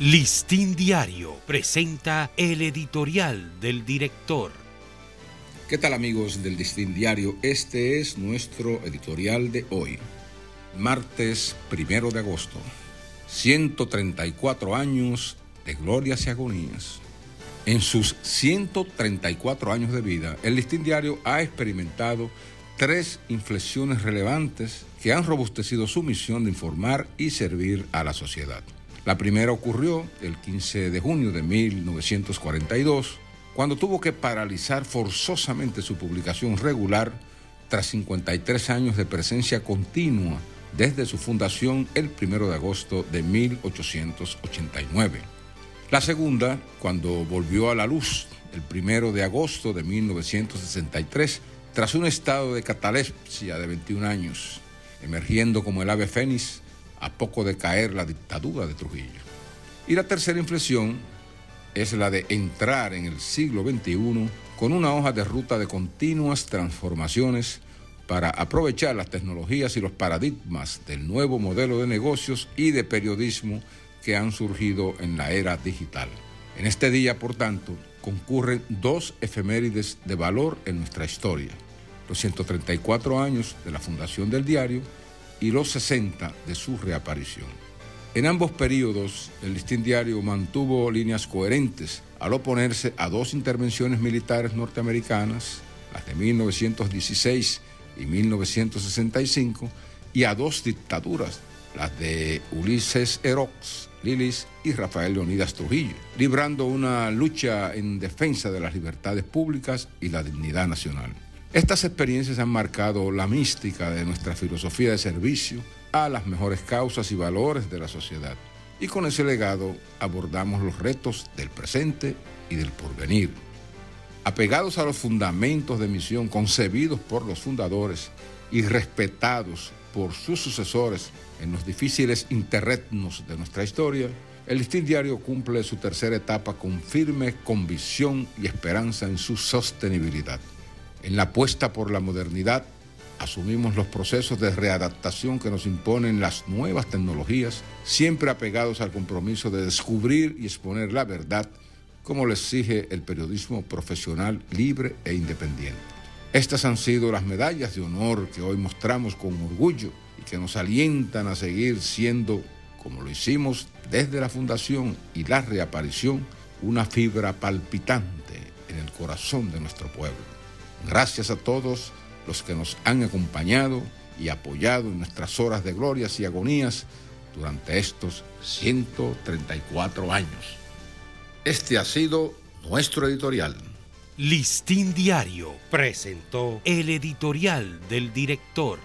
Listín Diario presenta el editorial del director. ¿Qué tal amigos del Listín Diario? Este es nuestro editorial de hoy, martes primero de agosto. 134 años de glorias y agonías. En sus 134 años de vida, el Listín Diario ha experimentado tres inflexiones relevantes que han robustecido su misión de informar y servir a la sociedad. La primera ocurrió el 15 de junio de 1942, cuando tuvo que paralizar forzosamente su publicación regular tras 53 años de presencia continua desde su fundación el 1 de agosto de 1889. La segunda, cuando volvió a la luz el 1 de agosto de 1963, tras un estado de catalepsia de 21 años, emergiendo como el ave fénix a poco de caer la dictadura de Trujillo. Y la tercera inflexión es la de entrar en el siglo XXI con una hoja de ruta de continuas transformaciones para aprovechar las tecnologías y los paradigmas del nuevo modelo de negocios y de periodismo que han surgido en la era digital. En este día, por tanto, concurren dos efemérides de valor en nuestra historia. Los 134 años de la fundación del diario y los 60 de su reaparición. En ambos periodos, el listín diario mantuvo líneas coherentes al oponerse a dos intervenciones militares norteamericanas, las de 1916 y 1965, y a dos dictaduras, las de Ulises Erox, Lilis y Rafael Leonidas Trujillo, librando una lucha en defensa de las libertades públicas y la dignidad nacional. Estas experiencias han marcado la mística de nuestra filosofía de servicio a las mejores causas y valores de la sociedad. Y con ese legado abordamos los retos del presente y del porvenir. Apegados a los fundamentos de misión concebidos por los fundadores y respetados por sus sucesores en los difíciles interretnos de nuestra historia, el Listín Diario cumple su tercera etapa con firme convicción y esperanza en su sostenibilidad. En la apuesta por la modernidad, asumimos los procesos de readaptación que nos imponen las nuevas tecnologías, siempre apegados al compromiso de descubrir y exponer la verdad, como le exige el periodismo profesional libre e independiente. Estas han sido las medallas de honor que hoy mostramos con orgullo y que nos alientan a seguir siendo, como lo hicimos desde la fundación y la reaparición, una fibra palpitante en el corazón de nuestro pueblo. Gracias a todos los que nos han acompañado y apoyado en nuestras horas de glorias y agonías durante estos 134 años. Este ha sido nuestro editorial. Listín Diario presentó el editorial del director